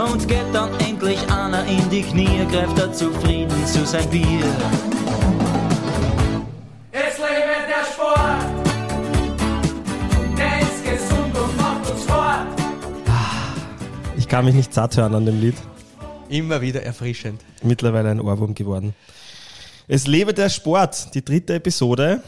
Und geht dann endlich einer in die Knie, greift er zufrieden zu sein Bier. Es lebe der Sport, der ist gesund und macht uns fort. Ich kann mich nicht satt hören an dem Lied. Immer wieder erfrischend. Mittlerweile ein Ohrwurm geworden. Es lebe der Sport, die dritte Episode.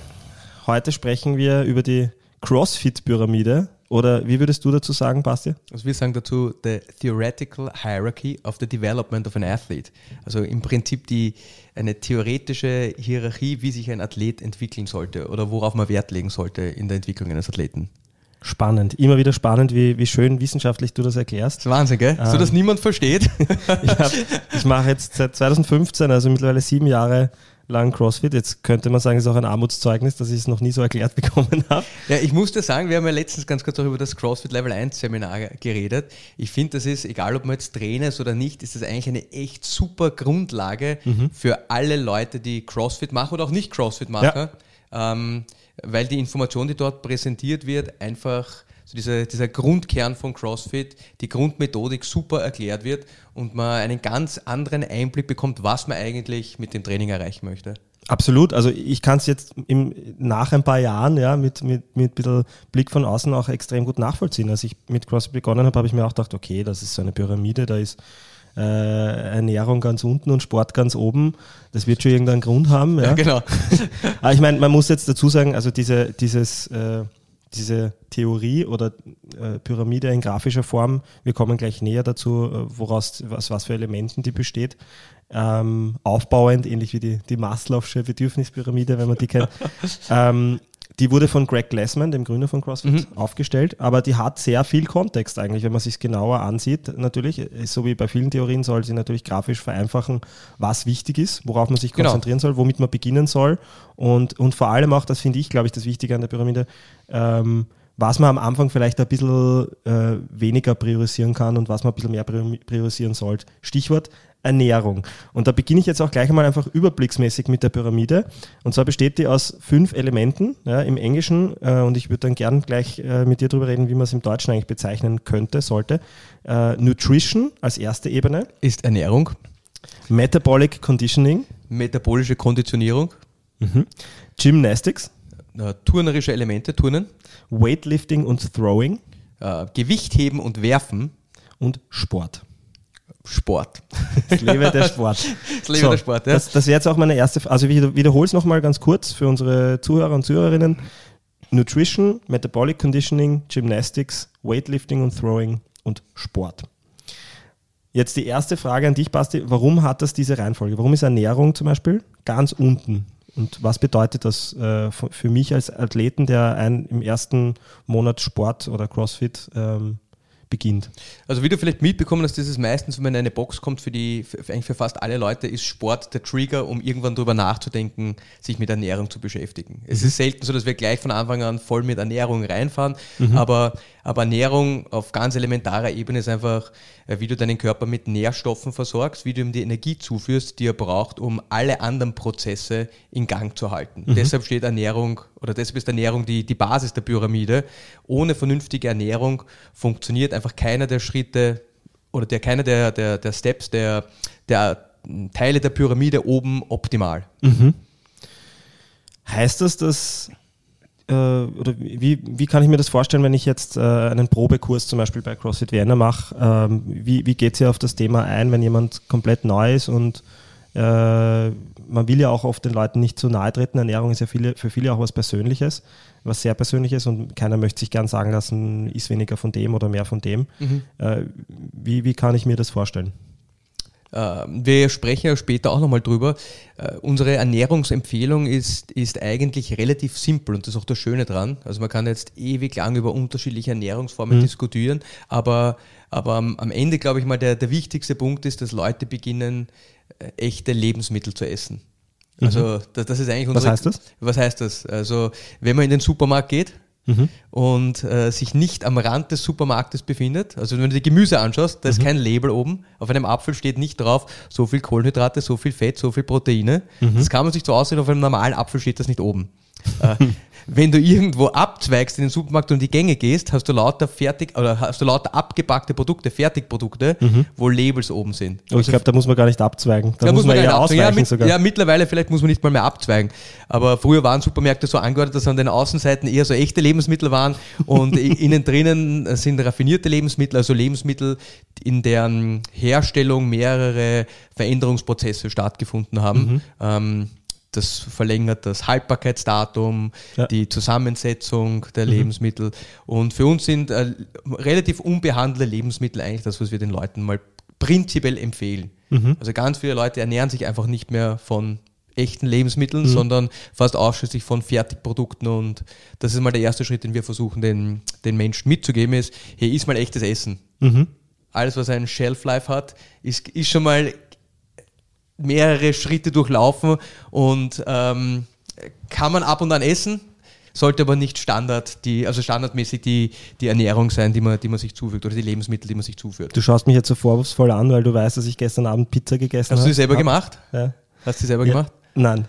Heute sprechen wir über die CrossFit-Pyramide. Oder wie würdest du dazu sagen, Basti? Also wir sagen dazu the theoretical hierarchy of the development of an athlete. Also im Prinzip die eine theoretische Hierarchie, wie sich ein Athlet entwickeln sollte oder worauf man Wert legen sollte in der Entwicklung eines Athleten. Spannend, immer wieder spannend, wie, wie schön wissenschaftlich du das erklärst. Das Wahnsinn, gell? so dass niemand versteht. Ich, hab, ich mache jetzt seit 2015, also mittlerweile sieben Jahre lang CrossFit. Jetzt könnte man sagen, es ist auch ein Armutszeugnis, dass ich es noch nie so erklärt bekommen habe. Ja, ich muss dir sagen, wir haben ja letztens ganz kurz auch über das CrossFit Level 1 Seminar geredet. Ich finde, das ist, egal ob man jetzt Trainer ist oder nicht, ist das eigentlich eine echt super Grundlage für alle Leute, die CrossFit machen oder auch nicht CrossFit machen. Ähm, weil die Information, die dort präsentiert wird, einfach so dieser, dieser Grundkern von CrossFit, die Grundmethodik super erklärt wird und man einen ganz anderen Einblick bekommt, was man eigentlich mit dem Training erreichen möchte. Absolut, also ich kann es jetzt im, nach ein paar Jahren ja, mit, mit, mit bisschen Blick von außen auch extrem gut nachvollziehen. Als ich mit CrossFit begonnen habe, habe ich mir auch gedacht, okay, das ist so eine Pyramide, da ist äh, Ernährung ganz unten und Sport ganz oben. Das wird schon irgendeinen Grund haben. Ja, genau. Aber ich meine, man muss jetzt dazu sagen, also diese, dieses, äh, diese Theorie oder äh, Pyramide in grafischer Form, wir kommen gleich näher dazu, äh, woraus, was, was für Elementen die besteht. Ähm, aufbauend, ähnlich wie die, die Maslow'sche Bedürfnispyramide, wenn man die kennt. ähm, die wurde von Greg Glassman, dem Gründer von CrossFit, aufgestellt, aber die hat sehr viel Kontext eigentlich, wenn man sich genauer ansieht. Natürlich, so wie bei vielen Theorien soll sie natürlich grafisch vereinfachen, was wichtig ist, worauf man sich Genau. konzentrieren soll, womit man beginnen soll und, und vor allem auch, das finde ich, glaube ich, das Wichtige an der Pyramide, ähm, was man am Anfang vielleicht ein bisschen äh, weniger priorisieren kann und was man ein bisschen mehr priori- priorisieren sollte. Stichwort Ernährung. Und da beginne ich jetzt auch gleich einmal einfach überblicksmäßig mit der Pyramide. Und zwar besteht die aus fünf Elementen ja, im Englischen. Äh, und ich würde dann gern gleich äh, mit dir darüber reden, wie man es im Deutschen eigentlich bezeichnen könnte, sollte. Äh, Nutrition als erste Ebene, Ist Ernährung, Metabolic Conditioning, metabolische Konditionierung, Gymnastics, äh, turnerische Elemente, Turnen, Weightlifting und Throwing äh, Gewichtheben und Werfen, und Sport. Sport. Ich lebe der Sport. Das Leben der Sport, ja. Das, das wäre jetzt auch meine erste, also ich wiederhole es nochmal ganz kurz für unsere Zuhörer und Zuhörerinnen. Nutrition, Metabolic Conditioning, Gymnastics, Weightlifting und Throwing und Sport. Jetzt die erste Frage an dich, Basti. Warum hat das diese Reihenfolge? Warum ist Ernährung zum Beispiel ganz unten? Und was bedeutet das äh, für für mich als Athleten, der ein, im ersten Monat Sport oder CrossFit ähm, beginnt? Also wie du vielleicht mitbekommen hast, ist es meistens, wenn man in eine Box kommt, für die, für, eigentlich für fast alle Leute ist Sport der Trigger, um irgendwann drüber nachzudenken, sich mit Ernährung zu beschäftigen. Es ist selten so, dass wir gleich von Anfang an voll mit Ernährung reinfahren, aber, aber Ernährung auf ganz elementarer Ebene ist einfach, äh, wie du deinen Körper mit Nährstoffen versorgst, wie du ihm die Energie zuführst, die er braucht, um alle anderen Prozesse in Gang zu halten. Deshalb steht Ernährung oder deshalb ist Ernährung die, die Basis der Pyramide. Ohne vernünftige Ernährung funktioniert einfach keiner der Schritte oder der, keiner der, der, der Steps, der, der Teile der Pyramide oben optimal. Heißt das, dass, äh, oder wie, wie kann ich mir das vorstellen, wenn ich jetzt äh, einen Probekurs zum Beispiel bei CrossFit Vienna mache? Ähm, wie wie geht ihr auf das Thema ein, wenn jemand komplett neu ist und äh, man will ja auch oft den Leuten nicht zu nahe treten. Ernährung ist ja viele, für viele auch was Persönliches, was sehr Persönliches und keiner möchte sich gern sagen lassen, ist weniger von dem oder mehr von dem. Äh, wie, wie kann ich mir das vorstellen? Äh, wir sprechen ja später auch nochmal drüber. Äh, unsere Ernährungsempfehlung ist, ist eigentlich relativ simpel und das ist auch das Schöne dran. Also man kann jetzt ewig lang über unterschiedliche Ernährungsformen diskutieren, aber, aber am, Ende glaube ich mal der, der wichtigste Punkt ist, dass Leute beginnen, äh, echte Lebensmittel zu essen. Also das, das ist eigentlich Was unsere, heißt das? Was heißt das? Also wenn man in den Supermarkt geht, und äh, sich nicht am Rand des Supermarktes befindet. Also wenn du die Gemüse anschaust, da ist kein Label oben. Auf einem Apfel steht nicht drauf, so viel Kohlenhydrate, so viel Fett, so viel Proteine. Das kann man sich so aussehen, auf einem normalen Apfel steht das nicht oben. Äh, wenn du irgendwo abzweigst in den Supermarkt und in die Gänge gehst, hast du lauter fertig oder hast du lauter abgepackte Produkte, Fertigprodukte, wo Labels oben sind. Aber ich glaube, da muss man gar nicht abzweigen. Da Da muss man gar eher ausweichen ja, mit, sogar. ja, mittlerweile vielleicht muss man nicht mal mehr abzweigen. Aber früher waren Supermärkte so angeordnet, dass an den Außenseiten eher so echte Lebensmittel waren und innen drinnen sind raffinierte Lebensmittel, also Lebensmittel, in deren Herstellung mehrere Veränderungsprozesse stattgefunden haben. Mhm. Ähm, das verlängert das Haltbarkeitsdatum, Ja. die Zusammensetzung der Lebensmittel. Und für uns sind äh, relativ unbehandelte Lebensmittel eigentlich das, was wir den Leuten mal prinzipiell empfehlen. Also ganz viele Leute ernähren sich einfach nicht mehr von echten Lebensmitteln, sondern fast ausschließlich von Fertigprodukten und das ist mal der erste Schritt, den wir versuchen, den, den Menschen mitzugeben, ist, hier ist mal echtes Essen. Alles, was ein Shelf-Life hat, ist, ist schon mal mehrere Schritte durchlaufen und ähm, kann man ab und an essen, sollte aber nicht Standard, die, also standardmäßig die, die Ernährung sein, die man, die man sich zufügt oder die Lebensmittel, die man sich zuführt. Du schaust mich jetzt so vorwurfsvoll an, weil du weißt, dass ich gestern Abend Pizza gegessen habe. Hast du die selber Hab- gemacht? Ja. Hast du die selber Ja. gemacht? Nein.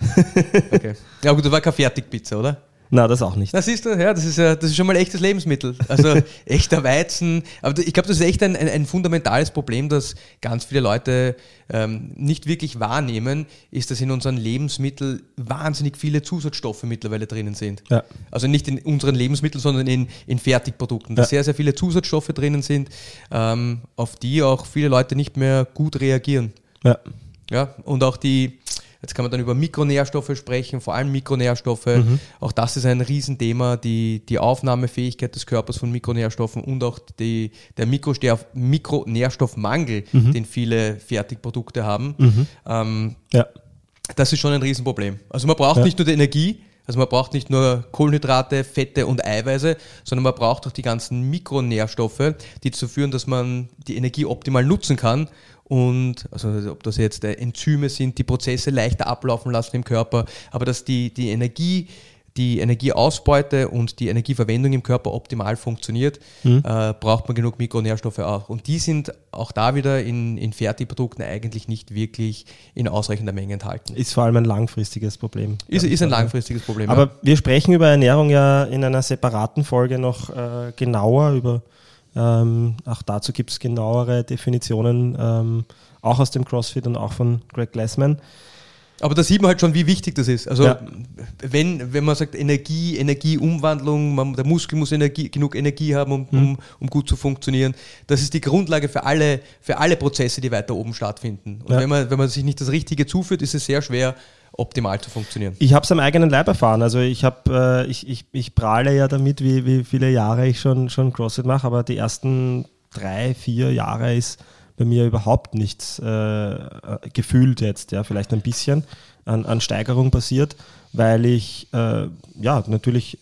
Okay. Ja gut, das war keine Fertigpizza, oder? Na, das auch nicht. Na siehst du, ja, das ist ja, das ist schon mal echtes Lebensmittel. Also echter Weizen. Aber ich glaube, das ist echt ein, ein, ein fundamentales Problem, das ganz viele Leute ähm, nicht wirklich wahrnehmen, ist, dass in unseren Lebensmitteln wahnsinnig viele Zusatzstoffe mittlerweile drinnen sind. Ja. Also nicht in unseren Lebensmitteln, sondern in, in Fertigprodukten. Da Ja. sehr, sehr viele Zusatzstoffe drinnen sind, ähm, auf die auch viele Leute nicht mehr gut reagieren. Ja. Ja, und auch die, jetzt kann man dann über Mikronährstoffe sprechen, vor allem Mikronährstoffe. Mhm. Auch das ist ein Riesenthema, die, die Aufnahmefähigkeit des Körpers von Mikronährstoffen und auch die, der Mikronährstoffmangel, Mhm. den viele Fertigprodukte haben. Ähm, Ja. das ist schon ein Riesenproblem. Also man braucht Ja. nicht nur die Energie, also man braucht nicht nur Kohlenhydrate, Fette und Eiweiße, sondern man braucht auch die ganzen Mikronährstoffe, die dazu führen, dass man die Energie optimal nutzen kann. Und also ob das jetzt äh, Enzyme sind, die Prozesse leichter ablaufen lassen im Körper, aber dass die, die Energie, die Energieausbeute und die Energieverwendung im Körper optimal funktioniert, äh, braucht man genug Mikronährstoffe auch. Und die sind auch da wieder in, in Fertigprodukten eigentlich nicht wirklich in ausreichender Menge enthalten. Ist vor allem ein langfristiges Problem. Ist, ist ein langfristiges Problem. Aber wir sprechen über Ernährung ja in einer separaten Folge noch äh, genauer. Über, ähm, auch dazu gibt es genauere Definitionen, ähm, auch aus dem CrossFit und auch von Greg Glassman. aber da sieht man halt schon, wie wichtig das ist. Also Ja. wenn, wenn man sagt Energie, Energieumwandlung, man, der Muskel muss Energie, genug Energie haben, um, um, um gut zu funktionieren, das ist die Grundlage für alle, für alle Prozesse, die weiter oben stattfinden. Und Ja. wenn, man, wenn man sich nicht das Richtige zuführt, ist es sehr schwer, optimal zu funktionieren. Ich habe es am eigenen Leib erfahren. Also ich habe, äh, ich, ich, ich prahle ja damit, wie, wie viele Jahre ich schon, schon CrossFit mache, aber die ersten drei, vier Jahre ist bei mir überhaupt nichts äh, gefühlt jetzt, ja, vielleicht ein bisschen an, an Steigerung passiert, weil ich äh, ja natürlich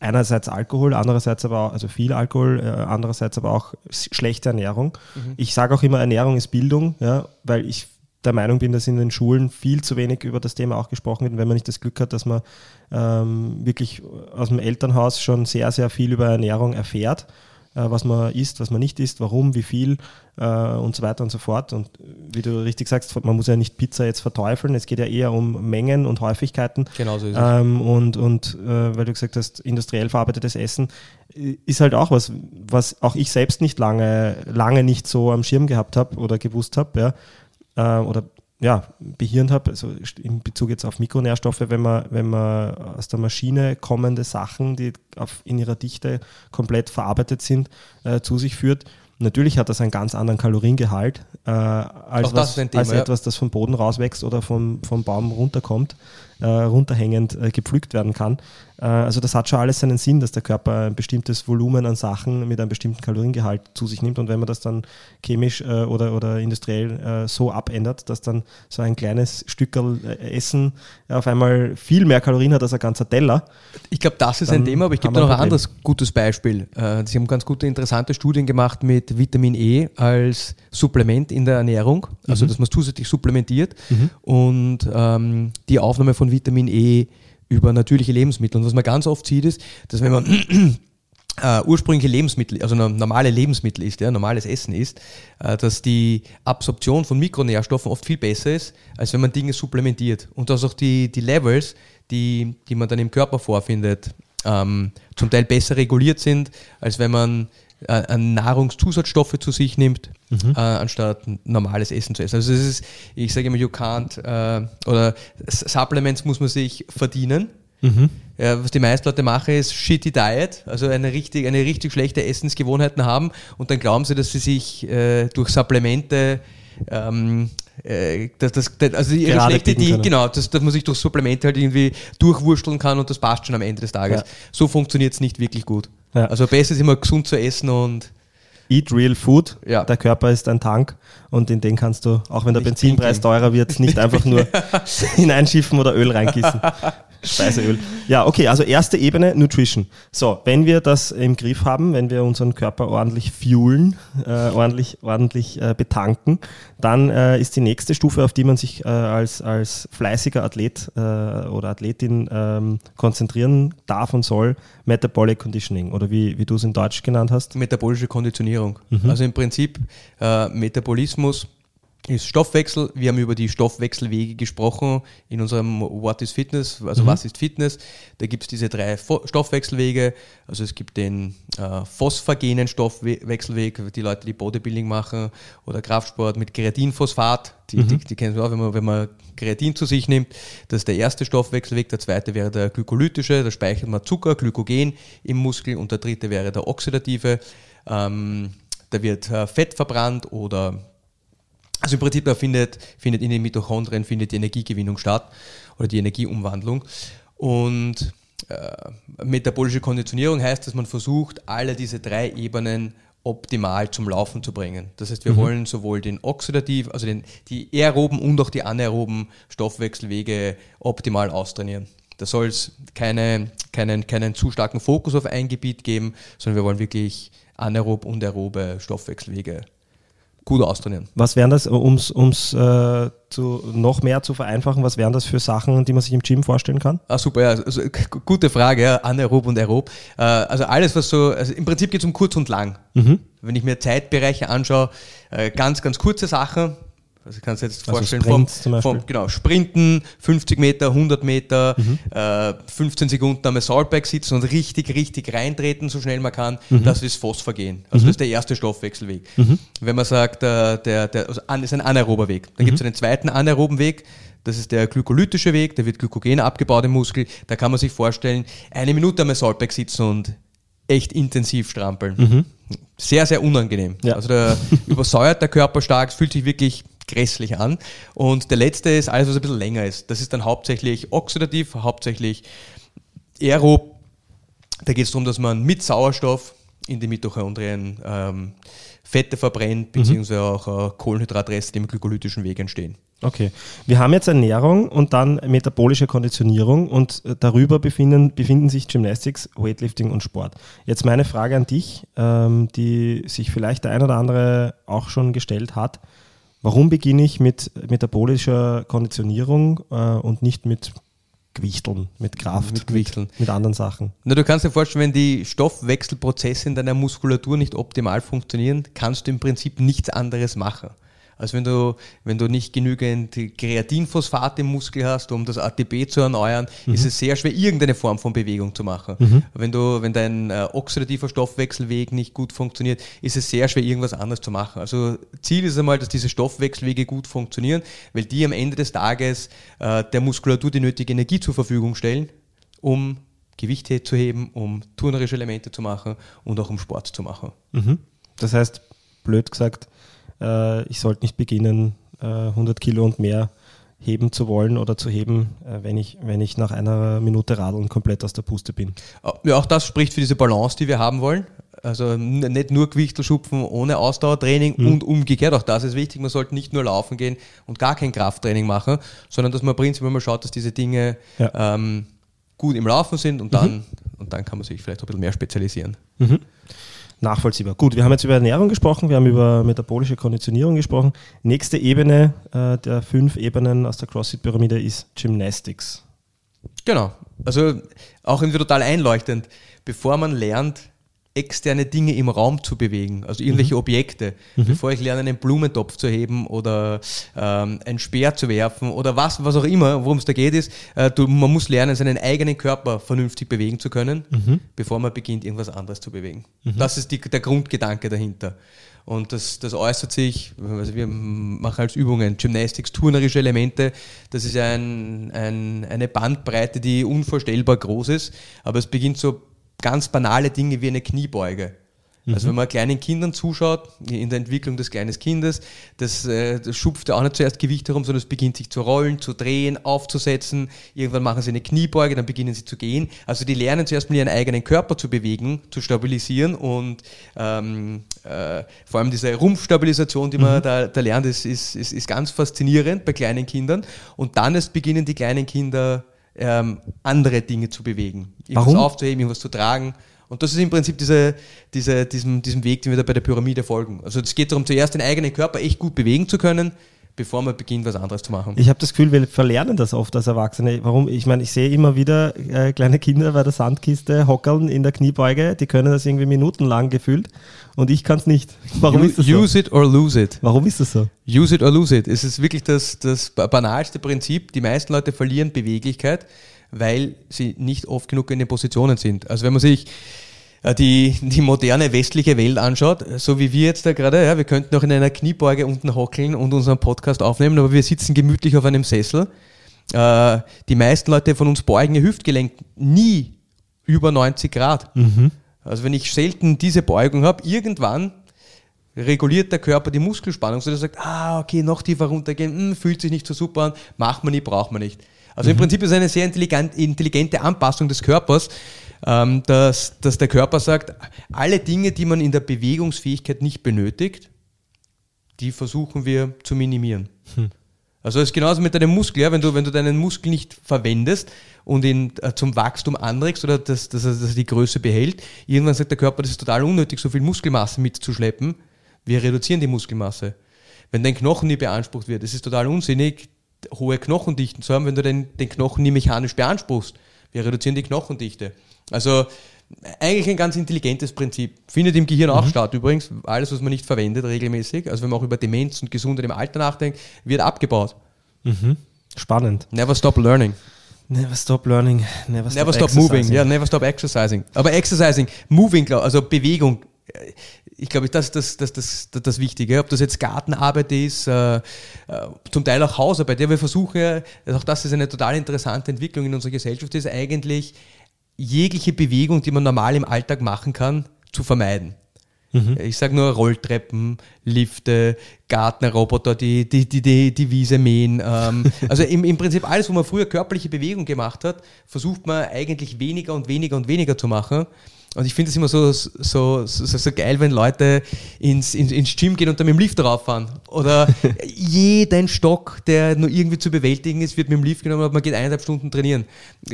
einerseits Alkohol, andererseits aber auch, also viel Alkohol, äh, andererseits aber auch schlechte Ernährung. Ich sage auch immer, Ernährung ist Bildung, ja, weil ich der Meinung bin, dass in den Schulen viel zu wenig über das Thema auch gesprochen wird, wenn man nicht das Glück hat, dass man ähm, wirklich aus dem Elternhaus schon sehr, sehr viel über Ernährung erfährt, äh, was man isst, was man nicht isst, warum, wie viel äh, und so weiter und so fort. Und wie du richtig sagst, man muss ja nicht Pizza jetzt verteufeln, es geht ja eher um Mengen und Häufigkeiten. Genau so ist es. Ähm, und und äh, weil du gesagt hast, industriell verarbeitetes Essen äh, ist halt auch was, was auch ich selbst nicht lange, lange nicht so am Schirm gehabt habe oder gewusst habe, ja. Äh, oder ja, behirnt habe, also in Bezug jetzt auf Mikronährstoffe, wenn man, wenn man aus der Maschine kommende Sachen, die auf, in ihrer Dichte komplett verarbeitet sind, äh, zu sich führt. Natürlich hat das einen ganz anderen Kaloriengehalt äh, als, was, Thema, als ja. etwas, das vom Boden rauswächst oder vom, vom Baum runterkommt, äh, runterhängend äh, gepflückt werden kann. Äh, also das hat schon alles seinen Sinn, dass der Körper ein bestimmtes Volumen an Sachen mit einem bestimmten Kaloriengehalt zu sich nimmt und wenn man das dann chemisch äh, oder, oder industriell äh, so abändert, dass dann so ein kleines Stückerl äh, Essen auf einmal viel mehr Kalorien hat als ein ganzer Teller. Ich glaube, das ist ein Thema, aber ich gebe noch ein anderes gutes Beispiel. Sie haben ganz gute, interessante Studien gemacht mit Vitamin E als Supplement in der Ernährung, also dass man es zusätzlich supplementiert und ähm, die Aufnahme von Vitamin E über natürliche Lebensmittel. Und was man ganz oft sieht, ist, dass wenn man äh, ursprüngliche Lebensmittel, also no- normale Lebensmittel ist, ja, normales Essen ist, äh, dass die Absorption von Mikronährstoffen oft viel besser ist, als wenn man Dinge supplementiert. Und dass auch die, die Levels, die, die man dann im Körper vorfindet, ähm, zum Teil besser reguliert sind, als wenn man äh, Nahrungszusatzstoffe zu sich nimmt, äh, anstatt normales Essen zu essen. Also es ist, ich sage immer, you can't, äh, oder Supplements muss man sich verdienen. Ja, was die meisten Leute machen, ist shitty Diet, also eine richtig, eine richtig schlechte Essensgewohnheiten haben und dann glauben sie, dass sie sich äh, durch Supplemente ähm, äh, dass das, das, also ihre Gerade schlechte Diät, genau, dass, dass man sich durch Supplemente halt irgendwie durchwursteln kann und das passt schon am Ende des Tages. Ja. So funktioniert es nicht wirklich gut. Ja. Also besser ist immer gesund zu essen und Eat real food. Ja. Der Körper ist ein Tank und in den kannst du, auch wenn der Nicht Benzinpreis pinkeln. teurer wird, nicht einfach nur hineinschiffen oder Öl reingießen. Speiseöl. Ja, okay, also erste Ebene Nutrition. So, wenn wir das im Griff haben, wenn wir unseren Körper ordentlich fuelen, äh, ordentlich, ordentlich äh, betanken, dann äh, ist die nächste Stufe, auf die man sich äh, als, als fleißiger Athlet äh, oder Athletin ähm, konzentrieren darf und soll, Metabolic Conditioning oder wie, wie du es in Deutsch genannt hast. metabolische Konditionierung. Also im Prinzip äh, Metabolismus ist Stoffwechsel. Wir haben über die Stoffwechselwege gesprochen in unserem What is Fitness, also was ist Fitness. Da gibt es diese drei Stoffwechselwege. Also es gibt den äh, phosphagenen Stoffwechselweg, die Leute, die Bodybuilding machen oder Kraftsport mit Kreatinphosphat. Die, die, die kennen wir auch, wenn man, wenn man Kreatin zu sich nimmt. Das ist der erste Stoffwechselweg. Der zweite wäre der glykolytische, da speichert man Zucker, Glykogen im Muskel. Und der dritte wäre der oxidative. Ähm, da wird äh, Fett verbrannt oder also im Prinzip da findet, findet in den Mitochondrien findet die Energiegewinnung statt oder die Energieumwandlung. Und äh, metabolische Konditionierung heißt, dass man versucht, alle diese drei Ebenen optimal zum Laufen zu bringen. Das heißt, wir wollen sowohl den oxidativ, also den, die aeroben und auch die anaeroben Stoffwechselwege optimal austrainieren. Da soll es keine, keinen, keinen zu starken Fokus auf ein Gebiet geben, sondern wir wollen wirklich anaerob und aerobe Stoffwechselwege gut austrainieren. Was wären das, um es äh, zu, noch mehr zu vereinfachen, was wären das für Sachen, die man sich im Gym vorstellen kann? Ah, super, ja, also, gute Frage, ja, anaerob und aerob. Äh, also alles, was so, also im Prinzip geht es um kurz und lang. Wenn ich mir Zeitbereiche anschaue, äh, ganz, ganz kurze Sachen, also kannst du dir jetzt Also vorstellen, vom, vom, genau, Sprinten, 50 Meter, 100 Meter, äh, 15 Sekunden am Saltberg sitzen und richtig, richtig reintreten, so schnell man kann, das ist Phosphagen. Also das ist der erste Stoffwechselweg. Wenn man sagt, äh, der, der also an, ist ein anaerober Weg. Dann gibt es einen zweiten anaeroben Weg, das ist der glykolytische Weg, da wird Glykogen abgebaut im Muskel. Da kann man sich vorstellen, eine Minute am Saltberg sitzen und echt intensiv strampeln. Sehr, sehr unangenehm. Ja. Also da übersäuert der Körper stark, fühlt sich wirklich grässlich an. Und der letzte ist alles, was ein bisschen länger ist. Das ist dann hauptsächlich oxidativ, hauptsächlich aerob. Da geht es darum, dass man mit Sauerstoff in die Mitochondrien ähm, Fette verbrennt, beziehungsweise auch äh, Kohlenhydratreste, die im glykolytischen Weg entstehen. Okay. Wir haben jetzt Ernährung und dann metabolische Konditionierung und äh, darüber befinden, befinden sich Gymnastics, Weightlifting und Sport. Jetzt meine Frage an dich, ähm, die sich vielleicht der ein oder andere auch schon gestellt hat. Warum beginne ich mit metabolischer Konditionierung äh, und nicht mit Gewichteln, mit Kraft, Mit Gewichteln. mit, mit anderen Sachen? Na, du kannst dir vorstellen, wenn die Stoffwechselprozesse in deiner Muskulatur nicht optimal funktionieren, kannst du im Prinzip nichts anderes machen. Also wenn du, wenn du nicht genügend Kreatinphosphat im Muskel hast, um das ATP zu erneuern, ist es sehr schwer, irgendeine Form von Bewegung zu machen. Wenn, du, wenn dein äh, oxidativer Stoffwechselweg nicht gut funktioniert, ist es sehr schwer, irgendwas anderes zu machen. Also Ziel ist einmal, dass diese Stoffwechselwege gut funktionieren, weil die am Ende des Tages äh, der Muskulatur die nötige Energie zur Verfügung stellen, um Gewichte zu heben, um turnerische Elemente zu machen und auch um Sport zu machen. Mhm. Das heißt, blöd gesagt, äh, ich sollte nicht beginnen, äh, 100 Kilo und mehr heben zu wollen oder zu heben, äh, wenn, ich, wenn ich nach einer Minute Radeln komplett aus der Puste bin. Ja, auch das spricht für diese Balance, die wir haben wollen. Also nicht nur Gewichtelschupfen ohne Ausdauertraining und umgekehrt, auch das ist wichtig. Man sollte nicht nur laufen gehen und gar kein Krafttraining machen, sondern dass man prinzipiell mal schaut, dass diese Dinge Ja. ähm, gut im Laufen sind und dann, und dann kann man sich vielleicht ein bisschen mehr spezialisieren. Nachvollziehbar. Gut, wir haben jetzt über Ernährung gesprochen, wir haben über metabolische Konditionierung gesprochen. Nächste Ebene äh, der fünf Ebenen aus der CrossFit-Pyramide ist Gymnastics. Genau. Also auch irgendwie total einleuchtend. Bevor man lernt, externe Dinge im Raum zu bewegen, also irgendwelche Objekte, bevor ich lerne, einen Blumentopf zu heben oder ähm, einen Speer zu werfen oder was, was auch immer, worum es da geht, ist, äh, du, man muss lernen, seinen eigenen Körper vernünftig bewegen zu können, bevor man beginnt, irgendwas anderes zu bewegen. Das ist die, der Grundgedanke dahinter. Und das, das äußert sich, also wir machen als Übungen Gymnastics, turnerische Elemente. Das ist ein, ein, eine Bandbreite, die unvorstellbar groß ist. Aber es beginnt so ganz banale Dinge wie eine Kniebeuge. Also wenn man kleinen Kindern zuschaut, in der Entwicklung des kleinen Kindes, das, äh, das schupft ja auch nicht zuerst Gewicht herum, sondern es beginnt sich zu rollen, zu drehen, aufzusetzen. Irgendwann machen sie eine Kniebeuge, dann beginnen sie zu gehen. Also die lernen zuerst mal ihren eigenen Körper zu bewegen, zu stabilisieren und ähm, äh, vor allem diese Rumpfstabilisation, die man da, da lernt, ist, ist, ist, ist ganz faszinierend bei kleinen Kindern. Und dann erst beginnen die kleinen Kinder ähm, andere Dinge zu bewegen. Irgendwas Warum? aufzuheben, irgendwas zu tragen. Und das ist im Prinzip diese, diese, diesem, diesem Weg, den wir da bei der Pyramide folgen. Also es geht darum, zuerst den eigenen Körper echt gut bewegen zu können, bevor man beginnt, was anderes zu machen. Ich habe das Gefühl, wir verlernen das oft als Erwachsene. Warum? Ich meine, ich sehe immer wieder äh, kleine Kinder bei der Sandkiste hockeln in der Kniebeuge, die können das irgendwie minutenlang gefühlt und ich kann es nicht. Warum ist das so? Use it or lose it. Warum ist das so? Use it or lose it. Es ist wirklich das, das banalste Prinzip. Die meisten Leute verlieren Beweglichkeit, weil sie nicht oft genug in den Positionen sind. Also wenn man sich die, die moderne westliche Welt anschaut, so wie wir jetzt da gerade, ja, wir könnten auch in einer Kniebeuge unten hockeln und unseren Podcast aufnehmen, aber wir sitzen gemütlich auf einem Sessel. Äh, die meisten Leute von uns beugen ihr Hüftgelenk nie über 90 Grad. Also wenn ich selten diese Beugung habe, irgendwann reguliert der Körper die Muskelspannung, so dass er sagt, ah, okay, noch tiefer runtergehen, hm, fühlt sich nicht so super an, macht man nicht, braucht man nicht. Also im Prinzip ist es eine sehr intelligent, intelligente Anpassung des Körpers, dass, dass der Körper sagt, alle Dinge, die man in der Bewegungsfähigkeit nicht benötigt, die versuchen wir zu minimieren. Also es ist genauso mit deinem Muskel, ja? wenn, du, wenn du deinen Muskel nicht verwendest und ihn äh, zum Wachstum anregst oder dass, dass, er, dass er die Größe behält, irgendwann sagt der Körper, das ist total unnötig, so viel Muskelmasse mitzuschleppen. Wir reduzieren die Muskelmasse. Wenn dein Knochen nie beansprucht wird, es ist total unsinnig, hohe Knochendichten zu haben, wenn du den, den Knochen nie mechanisch beanspruchst. Wir reduzieren die Knochendichte. Also eigentlich ein ganz intelligentes Prinzip. Findet im Gehirn auch statt übrigens. Alles, was man nicht verwendet regelmäßig, also wenn man auch über Demenz und Gesundheit im Alter nachdenkt, wird abgebaut. Spannend. Never stop learning. Never stop learning, never stop, Never stop moving. Ja, never stop exercising. Aber exercising, moving, also Bewegung, äh, ich glaube, das ist das, das, das, das, das Wichtige. Ob das jetzt Gartenarbeit ist, äh, äh, zum Teil auch Hausarbeit. Ja, wir versuchen ja, auch das ist eine total interessante Entwicklung in unserer Gesellschaft, ist eigentlich jegliche Bewegung, die man normal im Alltag machen kann, zu vermeiden. Ich sage nur Rolltreppen, Lifte, Gartnerroboter, die die, die, die, die Wiese mähen. Ähm, also im, im Prinzip alles, wo man früher körperliche Bewegung gemacht hat, versucht man eigentlich weniger und weniger und weniger zu machen. Und ich finde es immer so, so, so, so geil, wenn Leute ins, ins, ins Gym gehen und dann mit dem Lift rauffahren. Oder jeden Stock, der nur irgendwie zu bewältigen ist, wird mit dem Lift genommen und man geht eineinhalb Stunden trainieren.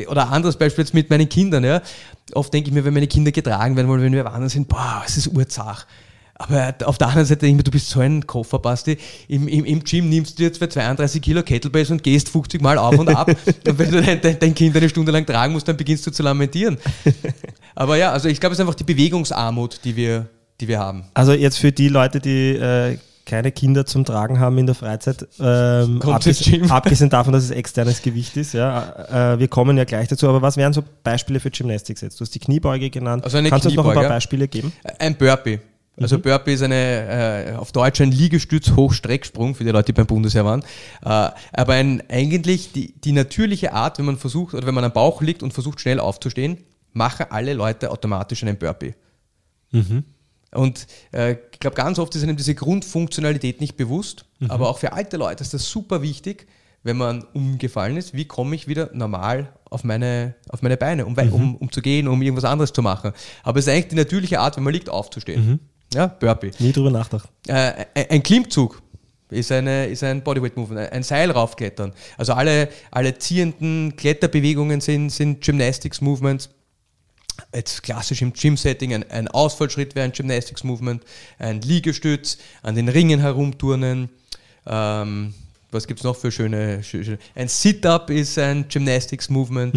Oder ein anderes Beispiel jetzt mit meinen Kindern. Ja. Oft denke ich mir, wenn meine Kinder getragen werden wollen, wenn wir wandern sind, boah, es ist urzach. Aber auf der anderen Seite mir, du bist so ein Koffer, Basti. Im, im, Im Gym nimmst du jetzt für 32 Kilo Kettlebells und gehst 50 Mal auf und ab. und wenn du dein, dein, Kind eine Stunde lang tragen musst, dann beginnst du zu lamentieren. Aber ja, also ich glaube, es ist einfach die Bewegungsarmut, die wir, die wir haben. Also jetzt für die Leute, die äh, keine Kinder zum Tragen haben in der Freizeit, ähm, abgesehen, abgesehen davon, dass es externes Gewicht ist, ja, äh, wir kommen ja gleich dazu, aber was wären so Beispiele für Gymnastics jetzt? Du hast die Kniebeuge genannt. Also eine Kannst du uns noch ein paar. Beispiele geben? Ein Burpee. Also Burpee ist eine, äh, auf Deutsch ein Liegestütz-Hochstrecksprung für die Leute, die beim Bundesheer waren. Äh, aber ein, eigentlich die, die natürliche Art, wenn man versucht, oder wenn man am Bauch liegt und versucht schnell aufzustehen, machen alle Leute automatisch einen Burpee. Und äh, ich glaube, ganz oft ist einem diese Grundfunktionalität nicht bewusst, aber auch für alte Leute ist das super wichtig, wenn man umgefallen ist, wie komme ich wieder normal auf meine, auf meine Beine, um, wei- um, um zu gehen, um irgendwas anderes zu machen. Aber es ist eigentlich die natürliche Art, wenn man liegt, aufzustehen. Ja, Burpee. Nie drüber nachgedacht. Äh, ein- Klimmzug ist, eine, ist ein Bodyweight-Movement, ein Seil raufklettern. Also alle, alle ziehenden Kletterbewegungen sind, sind Gymnastics-Movements. Jetzt klassisch im Gym-Setting, ein, ein Ausfallschritt wäre ein Gymnastics-Movement, ein Liegestütz, an den Ringen herumturnen, ähm, was gibt es noch für schöne, schöne ein Sit-up ist ein Gymnastics Movement.